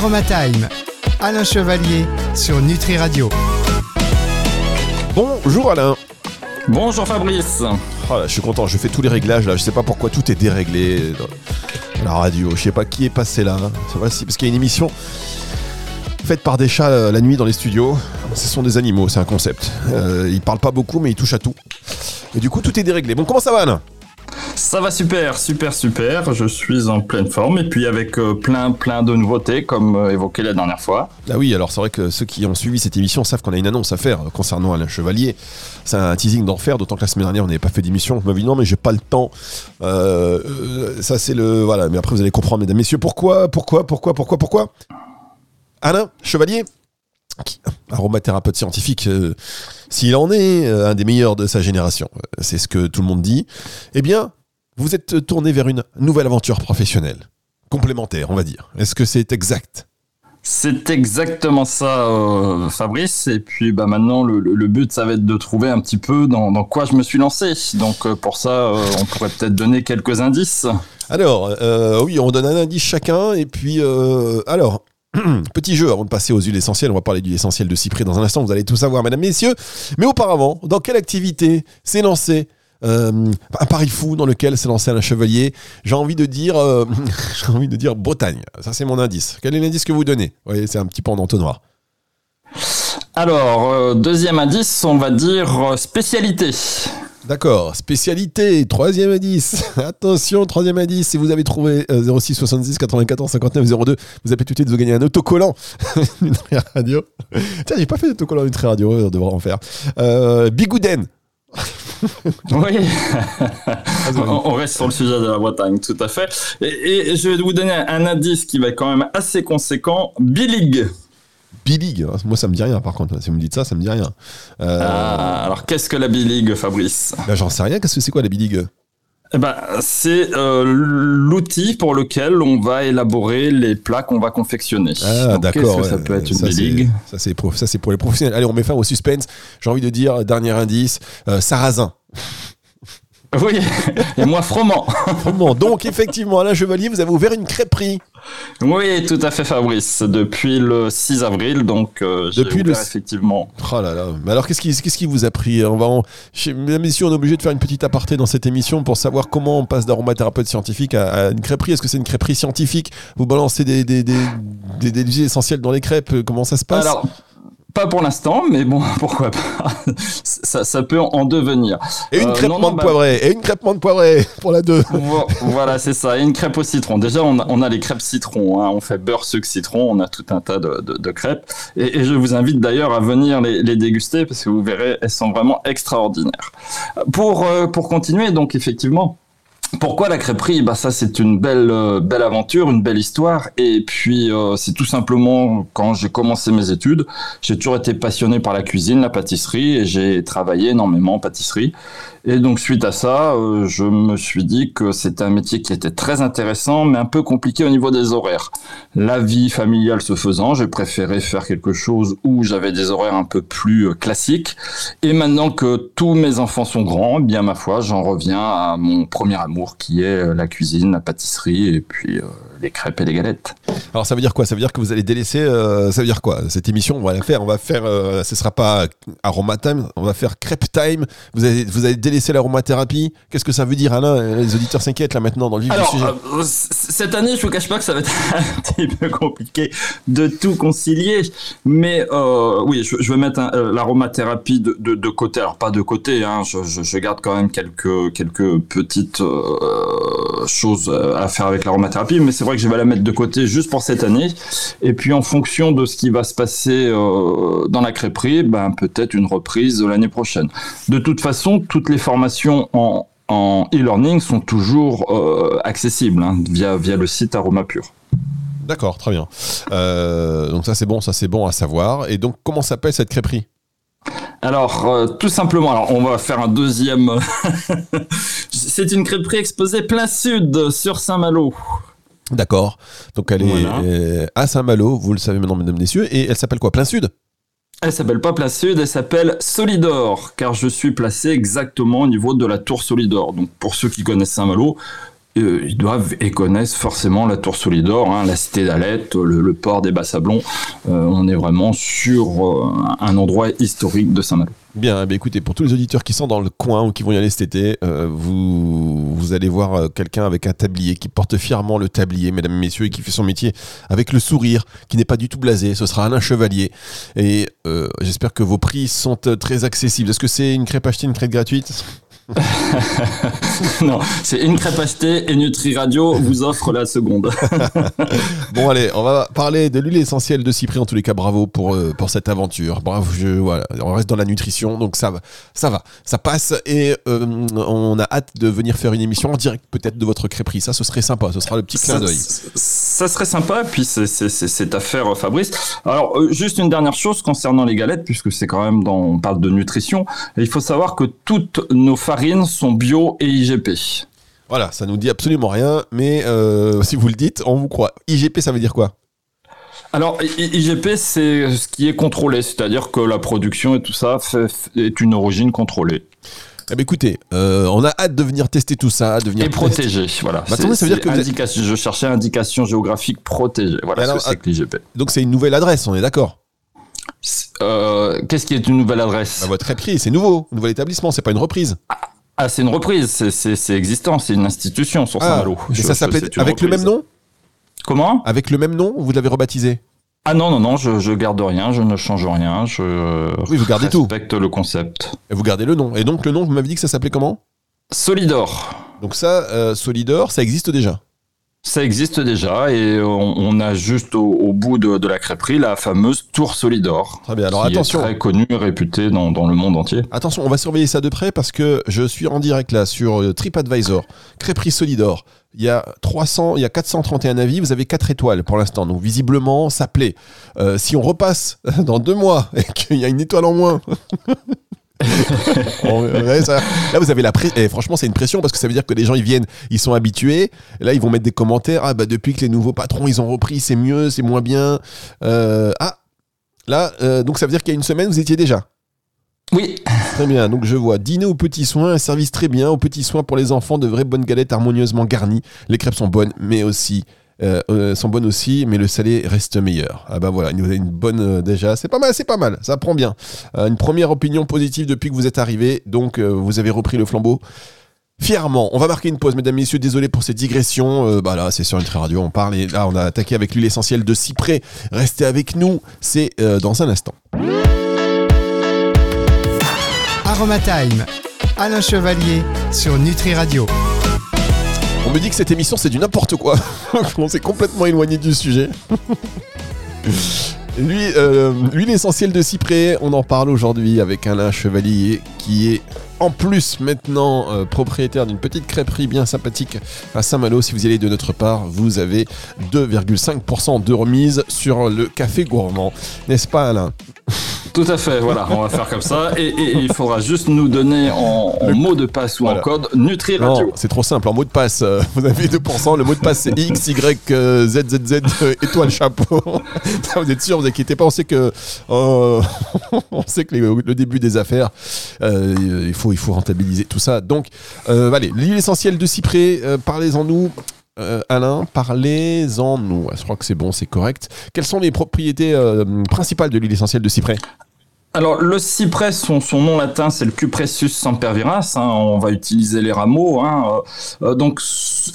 Aromatime. Alain Chevalier sur Nutri Radio. Bonjour Alain. Bonjour Fabrice. Oh là, je suis content, je fais tous les réglages là, je sais pas pourquoi tout est déréglé dans la radio, je sais pas qui est passé là. parce qu'il y a une émission faite par des chats euh, la nuit dans les studios. Ce sont des animaux, c'est un concept. Euh, ils parlent pas beaucoup mais ils touchent à tout. Et du coup tout est déréglé. Bon comment ça va Alain? Ça va super, super, super. Je suis en pleine forme et puis avec euh, plein, plein de nouveautés comme euh, évoqué la dernière fois. Ah oui, alors c'est vrai que ceux qui ont suivi cette émission savent qu'on a une annonce à faire concernant Alain Chevalier. C'est un teasing d'enfer, d'autant que la semaine dernière on n'avait pas fait d'émission. Vous m'avez dit non, mais j'ai pas le temps. Euh, ça c'est le voilà. Mais après vous allez comprendre, mesdames, messieurs, pourquoi, pourquoi, pourquoi, pourquoi, pourquoi. Alain Chevalier, aromathérapeute scientifique, s'il en est un des meilleurs de sa génération, c'est ce que tout le monde dit, eh bien, vous êtes tourné vers une nouvelle aventure professionnelle, complémentaire, on va dire. Est-ce que c'est exact? C'est exactement ça, euh, Fabrice. Et puis bah, maintenant, le, but, ça va être de trouver un petit peu dans, quoi je me suis lancé. Donc euh, pour ça, euh, on pourrait peut-être donner quelques indices. Alors, oui, on donne un indice chacun. Et puis, alors, petit jeu avant de passer aux huiles essentielles. On va parler d'huile essentielle de cyprès dans un instant. Vous allez tout savoir, mesdames, messieurs. Mais auparavant, dans quelle activité s'est lancé euh, un pari fou dans lequel s'est lancé un Chevalier. J'ai envie de dire, euh, j'ai envie de dire Bretagne. Ça c'est mon indice. Quel est l'indice que vous donnez? Vous voyez, c'est un petit peu en entonnoir. Alors, euh, deuxième indice, on va dire spécialité. D'accord, spécialité, troisième indice. Attention, troisième indice, si vous avez trouvé 06 70 94 59 02, vous appelez tout de suite, vous gagnez un autocollant Nutri Radio. Tiens, j'ai pas fait d'autocollant Nutri Radio, on devrait en faire. Bigouden, oui, on reste sur le sujet de la Bretagne, tout à fait. Et, je vais vous donner un indice qui va être quand même assez conséquent. Bilig. B-League, moi ça me dit rien par contre, si vous me dites ça, ça me dit rien. Euh, ah, alors qu'est-ce que la B-League, Fabrice? Bah, J'en sais rien, qu'est-ce que c'est quoi la B-League eh ben, c'est euh, l'outil pour lequel on va élaborer les plats qu'on va confectionner. Ah, d'accord. ça peut être une B-League Ça, c'est pour, pour les professionnels. Allez, on met fin au suspense. J'ai envie de dire, dernier indice, euh, sarrasin. Oui, et moi froment. froment. Donc effectivement, Alain Chevalier, vous avez ouvert une crêperie. Oui, tout à fait Fabrice. Depuis le 6 avril, donc euh, depuis le effectivement. Oh là là. Mais alors qu'est-ce qui, qu'est-ce qui vous a pris On va en... Mesdames et on est obligé de faire une petite aparté dans cette émission pour savoir comment on passe d'aromathérapeute scientifique à, une crêperie. Est-ce que c'est une crêperie scientifique? Vous balancez des des, des, des, des, essentiels dans les crêpes? Comment ça se passe? Alors, pas pour l'instant, mais bon, pourquoi pas. ça, ça, peut en devenir. Et une euh, crêpe menthe bah, poivrée. Et une crêpe menthe poivrée pour la deux. voilà, c'est ça. Et une crêpe au citron. Déjà, on a, on a les crêpes citron. Hein. On fait beurre, sucre, citron. On a tout un tas de, de, de crêpes. Et, et, je vous invite d'ailleurs à venir les, les, déguster parce que vous verrez, elles sont vraiment extraordinaires. Pour, euh, pour continuer, donc effectivement, pourquoi la crêperie? Bah ça c'est une belle euh, belle aventure, une belle histoire. Et puis euh, c'est tout simplement quand j'ai commencé mes études, j'ai toujours été passionné par la cuisine, la pâtisserie, et j'ai travaillé énormément en pâtisserie. Et donc suite à ça, euh, je me suis dit que c'était un métier qui était très intéressant, mais un peu compliqué au niveau des horaires. La vie familiale se faisant, j'ai préféré faire quelque chose où j'avais des horaires un peu plus classiques. Et maintenant que tous mes enfants sont grands, eh bien ma foi, j'en reviens à mon premier amour qui est euh, la cuisine, la pâtisserie et puis les crêpes et les galettes. Alors ça veut dire quoi? Ça veut dire que vous allez délaisser. Euh, ça veut dire quoi? Cette émission, on va la faire. On va faire. Euh, ce sera pas aromatime. On va faire crêpe time. Vous allez, vous allez délaisser l'aromathérapie. Qu'est-ce que ça veut dire, Alain? Les auditeurs s'inquiètent là maintenant dans le vif du sujet. Euh, cette année, je vous cache pas que ça va être un petit peu compliqué de tout concilier. Mais oui, je, je, vais mettre l'aromathérapie de, de, de, côté. Alors pas de côté. Hein, je, je, garde quand même quelques quelques petites choses à faire avec l'aromathérapie. Mais c'est que je vais la mettre de côté juste pour cette année. Et puis en fonction de ce qui va se passer euh, dans la crêperie, ben, peut-être une reprise l'année prochaine. De toute façon, toutes les formations en, e-learning sont toujours euh, accessibles hein, via, via le site Aroma Pur. D'accord, très bien. Euh, donc ça c'est bon, ça c'est bon à savoir. Et donc comment s'appelle cette crêperie? Alors, tout simplement, alors on va faire un deuxième. C'est une crêperie exposée plein sud sur Saint-Malo. D'accord. Donc elle est euh, à Saint-Malo, vous le savez maintenant, mesdames messieurs. Et elle s'appelle quoi Plein Sud? Elle s'appelle pas Plein Sud, elle s'appelle Solidor, car je suis placé exactement au niveau de la tour Solidor. Donc pour ceux qui connaissent Saint-Malo, euh, ils doivent et connaissent forcément la Tour Solidor, hein, la cité d'Alette, le, port des Bas-Sablons. Euh, on est vraiment sur euh, un endroit historique de Saint-Malo. Bien, bien, écoutez, pour tous les auditeurs qui sont dans le coin ou qui vont y aller cet été, vous, vous allez voir quelqu'un avec un tablier qui porte fièrement le tablier, mesdames et messieurs, et qui fait son métier avec le sourire, qui n'est pas du tout blasé. Ce sera Alain Chevalier. Et j'espère que vos prix sont très accessibles. Est-ce que c'est une crêpe achetée, une crêpe gratuite? non, c'est une crêpe achetée et Nutri Radio vous offre la seconde. bon, allez, on va parler de l'huile essentielle de Cyprien. En tous les cas, bravo pour, euh, pour cette aventure. Bravo, je, voilà, on reste dans la nutrition, donc ça va, ça va, ça passe. Et euh, on a hâte de venir faire une émission en direct, peut-être de votre crêperie. Ça, ce serait sympa. Ce sera le petit clin d'œil. Ça, serait sympa. Puis c'est à faire, Fabrice. Alors, euh, juste une dernière chose concernant les galettes, puisque c'est quand même dans, on parle de nutrition. il faut savoir que toutes nos farines sont bio et IGP. Voilà, ça nous dit absolument rien, mais euh, si vous le dites, on vous croit. IGP, ça veut dire quoi? Alors, IGP, c'est ce qui est contrôlé, c'est-à-dire que la production et tout ça est une origine contrôlée. Eh bien, écoutez, euh, on a hâte de venir tester tout ça, de venir et protéger. Voilà. Bah, ça veut dire que je cherchais indication géographique protégée. Voilà ce que c'est l'IGP. Donc c'est une nouvelle adresse, on est d'accord? Euh, Qu'est-ce qui est une nouvelle adresse? Bah, Votre épicerie, c'est nouveau, un nouvel établissement, c'est pas une reprise. Ah, c'est une reprise, c'est existant, c'est une institution sur Saint-Malo. Ah, et ça s'appelait avec le même nom Comment? Avec le même nom, vous l'avez rebaptisé? Ah non, non, non, je, je garde rien, je ne change rien, je oui, vous gardez respecte le concept. Et vous gardez le nom. Et donc le nom, vous m'avez dit que ça s'appelait comment? Solidor. Donc ça, euh, Solidor, ça existe déjà ça existe déjà et on, a juste au, bout de, la crêperie la fameuse Tour Solidor. Très bien, alors qui attention. Est très connue et réputée dans, le monde entier. Attention, on va surveiller ça de près parce que je suis en direct là sur euh, TripAdvisor, crêperie Solidor. Il y a 300, il y a 431 avis, vous avez 4 étoiles pour l'instant. Donc visiblement, ça plaît. Euh, si on repasse dans deux mois et qu'il y a une étoile en moins, là, vous avez la pression. Et franchement, c'est une pression parce que ça veut dire que les gens, ils viennent, ils sont habitués. Là, ils vont mettre des commentaires. Ah, bah, depuis que les nouveaux patrons, ils ont repris, c'est mieux, c'est moins bien. Euh, ah, là, euh, donc ça veut dire qu'il y a une semaine, vous étiez déjà? Oui. Très bien. Donc je vois dîner aux petits soins, un service très bien, aux petits soins pour les enfants, de vraies bonnes galettes harmonieusement garnies. Les crêpes sont bonnes, mais aussi euh, euh, sont bonnes aussi, mais le salé reste meilleur. Ah bah voilà, il nous a une bonne euh, déjà. C'est pas mal, c'est pas mal, ça prend bien. une première opinion positive depuis que vous êtes arrivé, donc vous avez repris le flambeau. Fièrement, on va marquer une pause, mesdames, messieurs. Désolé pour cette digression. bah là, c'est sur une très radio, on parle. Et là, on a attaqué avec l'huile essentielle de cyprès. Restez avec nous, c'est dans un instant. Aroma Time, Alain Chevalier sur Nutri Radio. On me dit que cette émission c'est du n'importe quoi. on s'est complètement éloigné du sujet. Lui, euh, l'huile essentielle de cyprès, on en parle aujourd'hui avec Alain Chevalier qui est en plus maintenant euh, propriétaire d'une petite crêperie bien sympathique à Saint-Malo. Si vous y allez de notre part, vous avez 2,5% de remise sur le café gourmand. N'est-ce pas Alain? Tout à fait, voilà, on va faire comme ça. Et, il faudra juste nous donner en, mot de passe ou en code Nutri Radio. C'est trop simple, en mot de passe, euh, vous avez 2%, le mot de passe c'est X, Y, euh, Z, Z, Z, étoile chapeau. vous êtes sûr, vous inquiétez pas, on sait que, on sait que le début des affaires, il faut il faut rentabiliser tout ça. Donc, euh, allez, l'huile essentielle de cyprès, euh, parlez-en nous. Euh, Alain, parlez-en nous. Je crois que c'est bon, c'est correct. Quelles sont les propriétés principales de l'huile essentielle de cyprès? Alors le cyprès, son, nom latin, c'est le Cupressus sempervirens. Hein, on va utiliser les rameaux. Hein, euh, euh, donc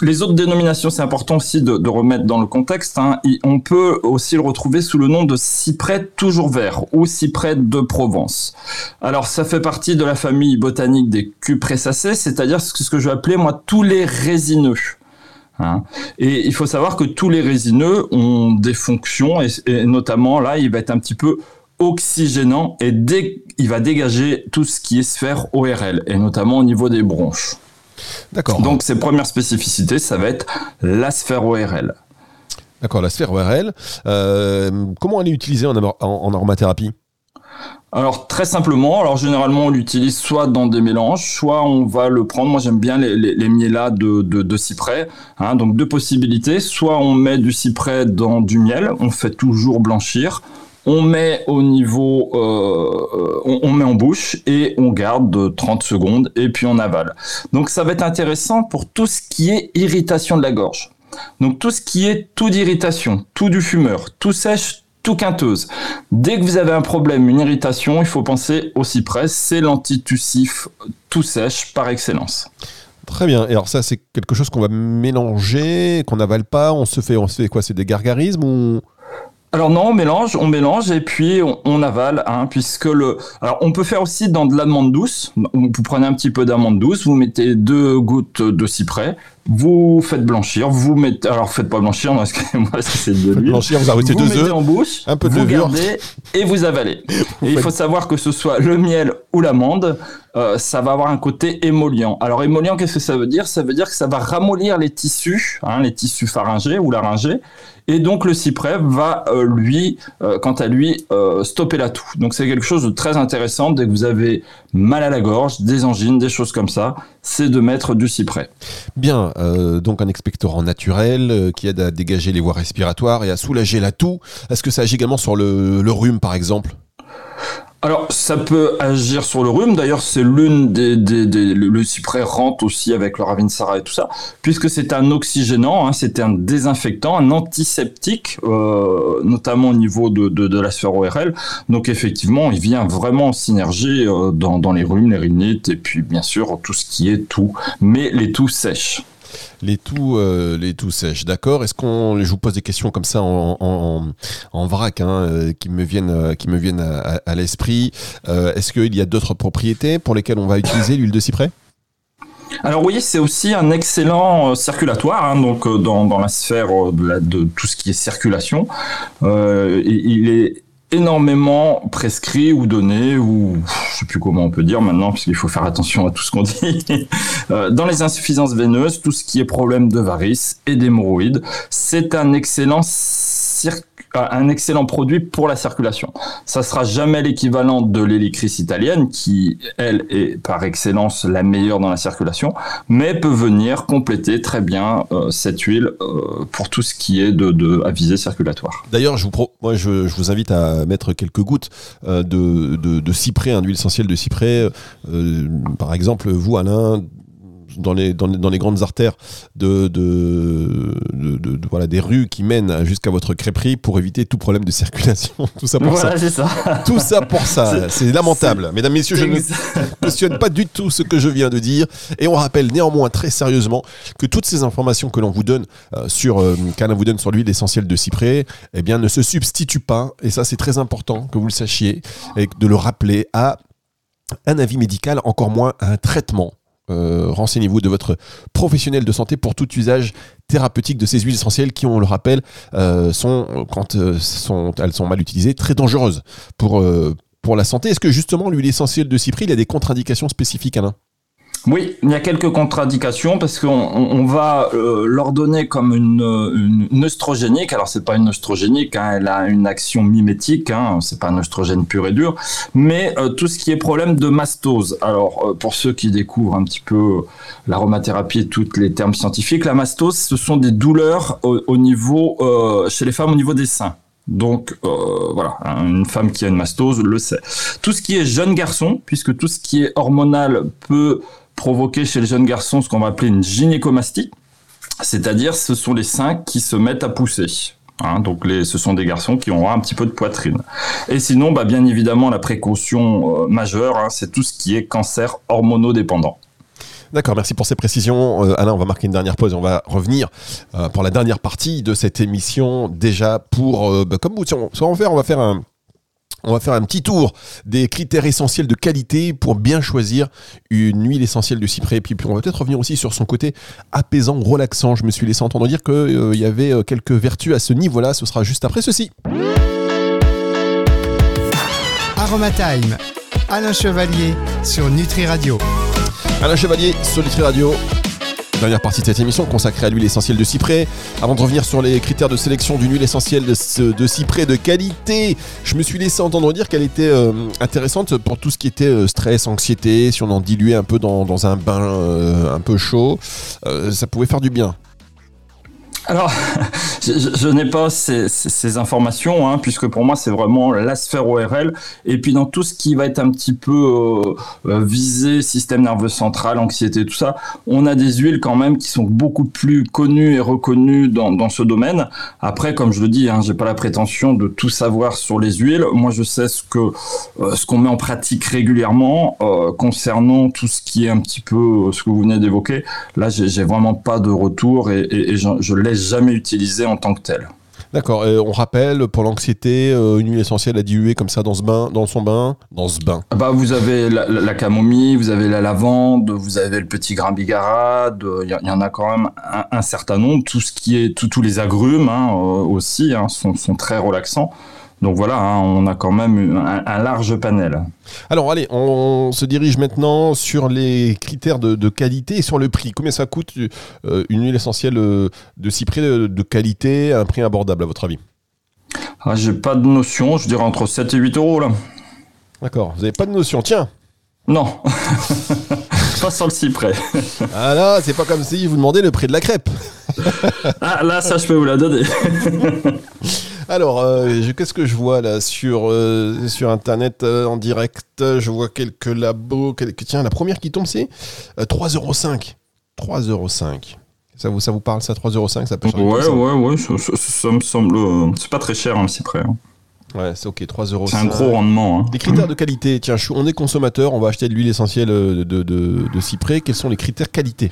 les autres dénominations, c'est important aussi de, remettre dans le contexte. Hein. on peut aussi le retrouver sous le nom de cyprès toujours vert ou cyprès de Provence. Alors ça fait partie de la famille botanique des Cupressacées, c'est-à-dire ce que je vais appeler moi tous les résineux. Et il faut savoir que tous les résineux ont des fonctions et, et, notamment là, il va être un petit peu oxygénant et il va dégager tout ce qui est sphère ORL et notamment au niveau des bronches. D'accord. Donc ses premières spécificités, ça va être la sphère ORL. D'accord, la sphère ORL. Euh, comment elle est utilisée en, en, aromathérapie? Alors très simplement, alors généralement on l'utilise soit dans des mélanges, soit on va le prendre. Moi j'aime bien les, les, mielas de, de, cyprès. Hein. donc deux possibilités. Soit on met du cyprès dans du miel, on fait toujours blanchir, on met au niveau, euh, on, on, met en bouche et on garde 30 secondes et puis on avale. Donc ça va être intéressant pour tout ce qui est irritation de la gorge. Donc tout ce qui est tout d'irritation, tout du fumeur, tout sèche, tout quinteuse. Dès que vous avez un problème, une irritation, il faut penser au cyprès. C'est l'antitussif tout sèche par excellence. Très bien. Et alors ça, c'est quelque chose qu'on va mélanger, qu'on n'avale pas. On se fait, on se fait quoi? C'est des gargarismes ou alors non, on mélange, on mélange et puis on, avale, hein, puisque le. Alors on peut faire aussi dans de l'amande douce. Vous prenez un petit peu d'amande douce, vous mettez deux gouttes de cyprès, vous faites blanchir, vous mettez. Alors faites pas blanchir, non, excusez-moi, c'est de l'huile. Blanchir, vous arrêtez deux mettez en bouche, un peu de vous gardez et vous avalez. et il faut savoir que ce soit le miel ou l'amande, euh, ça va avoir un côté émollient. Alors émollient, qu'est-ce que ça veut dire? Ça veut dire que ça va ramollir les tissus, hein, les tissus pharyngés ou laryngés, et donc le cyprès va euh, lui, euh, quant à lui, euh, stopper la toux. Donc c'est quelque chose de très intéressant dès que vous avez mal à la gorge, des angines, des choses comme ça, c'est de mettre du cyprès. Bien, euh, donc un expectorant naturel euh, qui aide à dégager les voies respiratoires et à soulager la toux. Est-ce que ça agit également sur le, le rhume par exemple? Alors, ça peut agir sur le rhume. D'ailleurs, c'est l'une des, le, cyprès rentre aussi avec le ravinsara et tout ça, puisque c'est un oxygénant, hein, c'est un désinfectant, un antiseptique, euh, notamment au niveau de, la sphère ORL. Donc, effectivement, il vient vraiment en synergie euh, dans, dans les rhumes, les rhinites, et puis bien sûr tout ce qui est tout, mais les toux sèches. Les toux, euh, les sèches, d'accord? Est-ce qu'on, je vous pose des questions comme ça en, vrac, hein, euh, qui me viennent, euh, qui me viennent à, l'esprit. Euh, Est-ce qu'il y a d'autres propriétés pour lesquelles on va utiliser l'huile de cyprès? Alors oui, c'est aussi un excellent circulatoire, hein, donc dans, dans la sphère de, de tout ce qui est circulation. Il est énormément prescrit ou donné, ou je sais plus comment on peut dire maintenant, puisqu'il faut faire attention à tout ce qu'on dit. Euh, dans les insuffisances veineuses, tout ce qui est problème de varices et d'hémorroïdes, c'est un excellent cir- euh, un excellent produit pour la circulation. Ça sera jamais l'équivalent de l'hélicris italienne, qui, elle, est par excellence la meilleure dans la circulation, mais peut venir compléter très bien euh, cette huile euh, pour tout ce qui est de, de à visée circulatoire. D'ailleurs, je vous, je, je vous invite à mettre quelques gouttes euh, de, de, cyprès, hein, d'huile essentielle de cyprès. Par exemple, vous, Alain, dans les, dans les, dans les grandes artères de, de, de- de- de- voilà, des rues qui mènent jusqu'à votre crêperie pour éviter tout problème de circulation. Tout ça pour Voilà, ça. ça. Tout ça pour ça. C'est- lamentable. Mesdames, messieurs, je ne questionne pas du tout ce que je viens de dire. Et on rappelle néanmoins très sérieusement que toutes ces informations que l'on vous donne euh, sur, euh, qu'Alain vous donne sur l'huile essentielle de cyprès, eh bien, ne se substituent pas. Et ça, c'est très important que vous le sachiez et de le rappeler à un avis médical, encore moins à un traitement. Euh, Renseignez-vous de votre professionnel de santé pour tout usage thérapeutique de ces huiles essentielles qui, on le rappelle, euh, sont, quand euh, elles sont mal utilisées, très dangereuses pour, pour la santé. Est-ce que justement l'huile essentielle de cyprès, il a des contre-indications spécifiques, Alain? Oui, il y a quelques contre-indications parce qu'on on, va euh, l'ordonner comme une, une, œstrogénique. Alors c'est pas une œstrogénique, hein, elle a une action mimétique. Hein, c'est pas un œstrogène pur et dur, mais euh, tout ce qui est problème de mastose. Alors euh, pour ceux qui découvrent un petit peu l'aromathérapie et tous les termes scientifiques, la mastose, ce sont des douleurs au, au niveau euh, chez les femmes au niveau des seins. Donc euh, voilà, une femme qui a une mastose le sait. Tout ce qui est jeune garçon, puisque tout ce qui est hormonal peut provoquer chez les jeunes garçons ce qu'on va appeler une gynécomastie, c'est-à-dire ce sont les seins qui se mettent à pousser. Hein, donc les, ce sont des garçons qui ont un petit peu de poitrine. Et sinon, bah, bien évidemment, la précaution euh, majeure, hein, c'est tout ce qui est cancer hormonodépendant. D'accord, merci pour ces précisions. Euh, Alain, on va marquer une dernière pause et on va revenir euh, pour la dernière partie de cette émission. Déjà pour, bah, comme vous, on, on va faire, on va faire un, on va faire un petit tour des critères essentiels de qualité pour bien choisir une huile essentielle de cyprès. Et puis, puis on va peut-être revenir aussi sur son côté apaisant, relaxant. Je me suis laissé entendre dire qu'il y avait euh, quelques vertus à ce niveau-là. Ce sera juste après ceci. Aromatime, Alain Chevalier sur Nutri Radio. Alain Chevalier, Solitary Radio. Dernière partie de cette émission consacrée à l'huile essentielle de cyprès. Avant de revenir sur les critères de sélection d'une huile essentielle de, cyprès de qualité, je me suis laissé entendre dire qu'elle était euh, intéressante pour tout ce qui était euh, stress, anxiété, si on en diluait un peu dans, un bain euh, un peu chaud, ça pouvait faire du bien. Alors, je, n'ai pas ces, informations, hein, puisque pour moi, c'est vraiment la sphère ORL. Et puis, dans tout ce qui va être un petit peu euh, euh, visé, système nerveux central, anxiété, tout ça, on a des huiles quand même qui sont beaucoup plus connues et reconnues dans, ce domaine. Après, comme je le dis, hein, j'ai pas la prétention de tout savoir sur les huiles. Moi, je sais ce que euh, ce qu'on met en pratique régulièrement concernant tout ce qui est un petit peu ce que vous venez d'évoquer. Là, j'ai vraiment pas de retour et, je laisse jamais utilisé en tant que tel. D'accord. on rappelle pour l'anxiété, euh, une huile essentielle à diluer comme ça dans ce bain, dans son bain, dans ce bain. Bah vous avez la, camomille, vous avez la lavande, vous avez le petit grain bigarade. Il y, en a quand même un, certain nombre. Tout ce qui est tous les agrumes hein, euh, aussi hein, sont, sont, très relaxants. Donc voilà, hein, on a quand même un, large panel. Alors allez, on se dirige maintenant sur les critères de, qualité et sur le prix. Combien ça coûte euh, une huile essentielle euh, de cyprès de, qualité à un prix abordable à votre avis? Ah, J'ai pas de notion, je dirais entre 7 et 8 euros là. D'accord, vous n'avez pas de notion, tiens Non Pas sur le cyprès. ah là, c'est pas comme si vous demandez le prix de la crêpe. ah là, ça je peux vous la donner. Alors, euh, qu'est-ce que je vois là sur, euh, sur Internet euh, en direct? Je vois quelques labos. Tiens, la première qui tombe, c'est 3,05€. 3,05€. Ça vous, ça vous parle, ça 3,05€ Ça peut changer Ouais, ouais, ouais, ça, me semble. C'est pas très cher, un hein, près. Hein. Ouais, c'est ok, 3,05€. C'est un gros rendement. Hein. Des critères de qualité. Tiens, on est consommateur, on va acheter de l'huile essentielle de, de, de cyprès. Quels sont les critères qualité?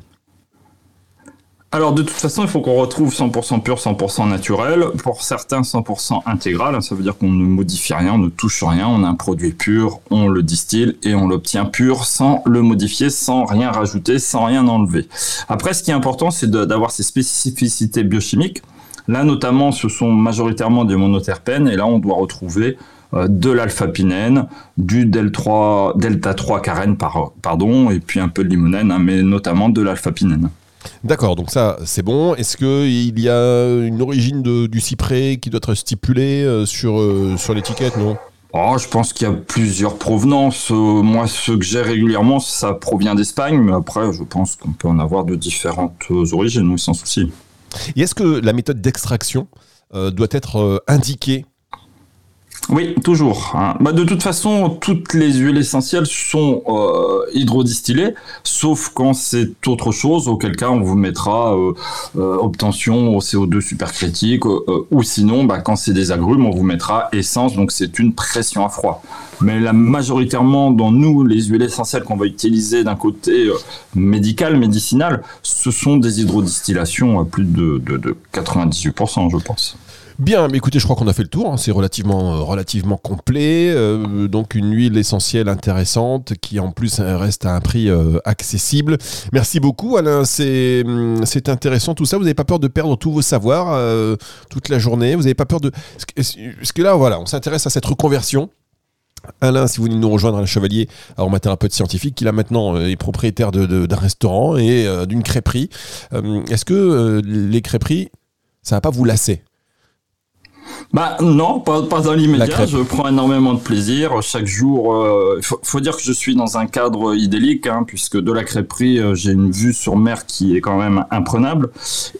Alors de toute façon, il faut qu'on retrouve 100% pur, 100% naturel. Pour certains, 100% intégral. Ça veut dire qu'on ne modifie rien, on ne touche rien. On a un produit pur, on le distille et on l'obtient pur sans le modifier, sans rien rajouter, sans rien enlever. Après, ce qui est important, c'est d'avoir ces spécificités biochimiques. Là, notamment, ce sont majoritairement des monoterpènes. Et là, on doit retrouver euh, de l'alpha-pinène, du delta 3 carène, pardon, et puis un peu de limonène, hein, mais notamment de l'alpha-pinène. D'accord, donc ça c'est bon. Est-ce qu'il y a une origine du cyprès qui doit être stipulée euh, sur, euh, sur l'étiquette, non Oh, je pense qu'il y a plusieurs provenances. Euh, moi, ce que j'ai régulièrement, ça provient d'Espagne, mais après, je pense qu'on peut en avoir de différentes origines, oui, sans souci. Et est-ce que la méthode d'extraction doit être indiquée oui, toujours. Hein. Bah, de toute façon, toutes les huiles essentielles sont euh, hydrodistillées, sauf quand c'est autre chose, auquel cas on vous mettra euh, euh, obtention au CO2 supercritique, ou sinon, bah, quand c'est des agrumes, on vous mettra essence, donc c'est une pression à froid. Mais la majoritairement dans nous, les huiles essentielles qu'on va utiliser d'un côté médical, médicinal, ce sont des hydrodistillations à plus de 98%, je pense. Bien, mais écoutez, je crois qu'on a fait le tour. Hein. C'est relativement, euh, relativement complet. Euh, donc une huile essentielle intéressante qui en plus reste à un prix euh, accessible. Merci beaucoup, Alain. Hum, c'est intéressant tout ça. Vous n'avez pas peur de perdre tous vos savoirs toute la journée? Vous n'avez pas peur de. Parce que là, voilà, on s'intéresse à cette reconversion? Alain, si vous voulez nous rejoindre, Alain Chevalier, aromathérapeute scientifique, qui là maintenant est propriétaire d'un restaurant et d'une crêperie. Est-ce que les crêperies, ça va pas vous lasser? Bah non, pas, pas dans l'immédiat. Je prends énormément de plaisir. Chaque jour, il euh, faut, dire que je suis dans un cadre idyllique, hein, puisque de la crêperie, euh, j'ai une vue sur mer qui est quand même imprenable.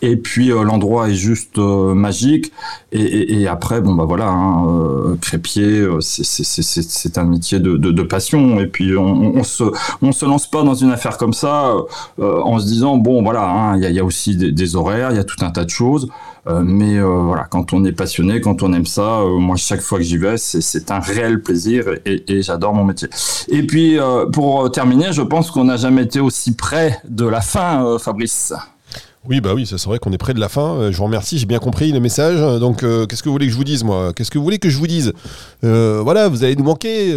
Et puis euh, l'endroit est juste magique. Et, et, après, bon bah voilà, hein, crêpier, c'est un métier de, de, de, passion. Et puis on, on, se on se lance pas dans une affaire comme ça en se disant bon voilà, hein, il y, a, y, a, aussi des, des horaires, il y a tout un tas de choses. Euh, mais euh, voilà, quand on est passionné, quand on aime ça, euh, moi chaque fois que j'y vais, c'est un réel plaisir et, et j'adore mon métier. Et puis pour terminer, je pense qu'on n'a jamais été aussi près de la fin, Fabrice. Oui, bah oui, c'est vrai qu'on est près de la fin. Euh, je vous remercie, j'ai bien compris le message. Donc, euh, qu'est-ce que vous voulez que je vous dise, moi? Qu'est-ce que vous voulez que je vous dise? Euh, Voilà, vous allez nous manquer.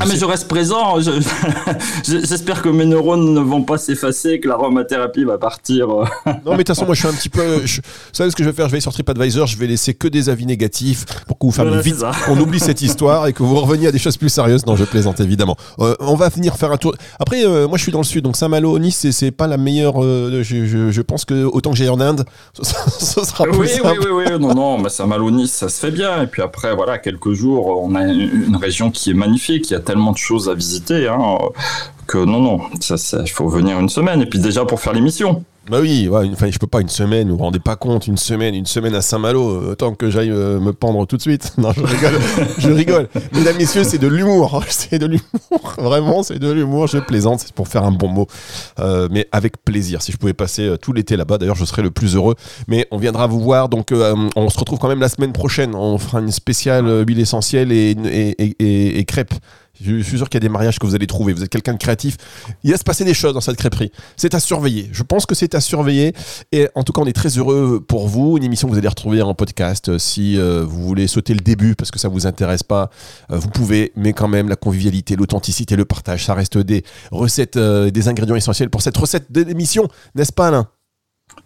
ah, mais je reste présent. J'espère que mes neurones ne vont pas s'effacer, que l'aromathérapie va partir. non, mais de toute façon, moi, je suis un petit peu. vous savez ce que je vais faire? Je vais aller sur TripAdvisor, je vais laisser que des avis négatifs pour que vous vite. On oublie cette histoire et que vous reveniez à des choses plus sérieuses. Non, je plaisante, évidemment. on va venir faire un tour. Après, moi, je suis dans le sud, donc Saint-Malo, Nice, c'est pas la meilleure je, pense que autant que j'ai en Inde, ce, sera plus oui, Oui, oui, oui, non, non, bah, ça Malonis, ça se fait bien. Et puis après, voilà, quelques jours, on a une région qui est magnifique, il y a tellement de choses à visiter, hein, que non, non, il faut venir une semaine. Et puis déjà pour faire l'émission. Bah oui, ouais, enfin, je peux pas une semaine, vous vous rendez pas compte, une semaine, une semaine à Saint-Malo, euh, tant que j'aille euh, me pendre tout de suite. Non, je rigole, je rigole. Mesdames, messieurs, c'est de l'humour, c'est de l'humour, vraiment, c'est de l'humour, je plaisante, c'est pour faire un bon mot, Euh, mais avec plaisir. Si je pouvais passer euh, tout l'été là-bas, d'ailleurs, je serais le plus heureux. Mais on viendra vous voir, donc euh, on se retrouve quand même la semaine prochaine, on fera une spéciale euh, huile essentielle et crêpes. Je suis sûr qu'il y a des mariages que vous allez trouver. Vous êtes quelqu'un de créatif. Il va se passer des choses dans cette crêperie. C'est à surveiller. Je pense que c'est à surveiller. Et en tout cas, on est très heureux pour vous. Une émission que vous allez retrouver en podcast. Euh, Si euh, vous voulez sauter le début parce que ça vous intéresse pas, euh, vous pouvez. Mais quand même, la convivialité, l'authenticité, le partage, ça reste des recettes, euh, des ingrédients essentiels pour cette recette de l'émission, n'est-ce pas, Alain?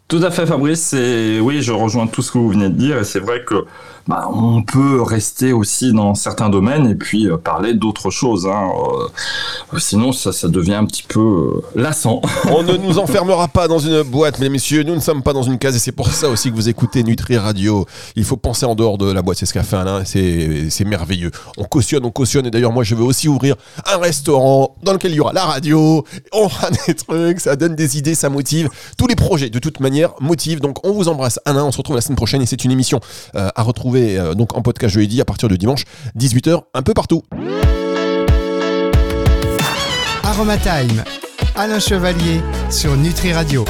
Tout à fait, Fabrice. Et oui, je rejoins tout ce que vous venez de dire. Et c'est vrai que bah, on peut rester aussi dans certains domaines et puis euh, parler d'autres choses. Hein. Euh, sinon, ça, devient un petit peu euh, lassant. On ne nous enfermera pas dans une boîte, mesdames messieurs. Nous ne sommes pas dans une case et c'est pour ça aussi que vous écoutez Nutri Radio. Il faut penser en dehors de la boîte. C'est ce qu'a fait Alain. C'est merveilleux. On cautionne, on cautionne. Et d'ailleurs, moi, je veux aussi ouvrir un restaurant dans lequel il y aura la radio. On fera des trucs. Ça donne des idées, ça motive. Tous les projets, de toute manière, motivent. Donc, on vous embrasse, Alain. On se retrouve la semaine prochaine et c'est une émission à retrouver euh, donc en podcast jeudi à partir de dimanche, 18h, un peu partout. Aromatime, Alain Chevalier sur Nutri Radio.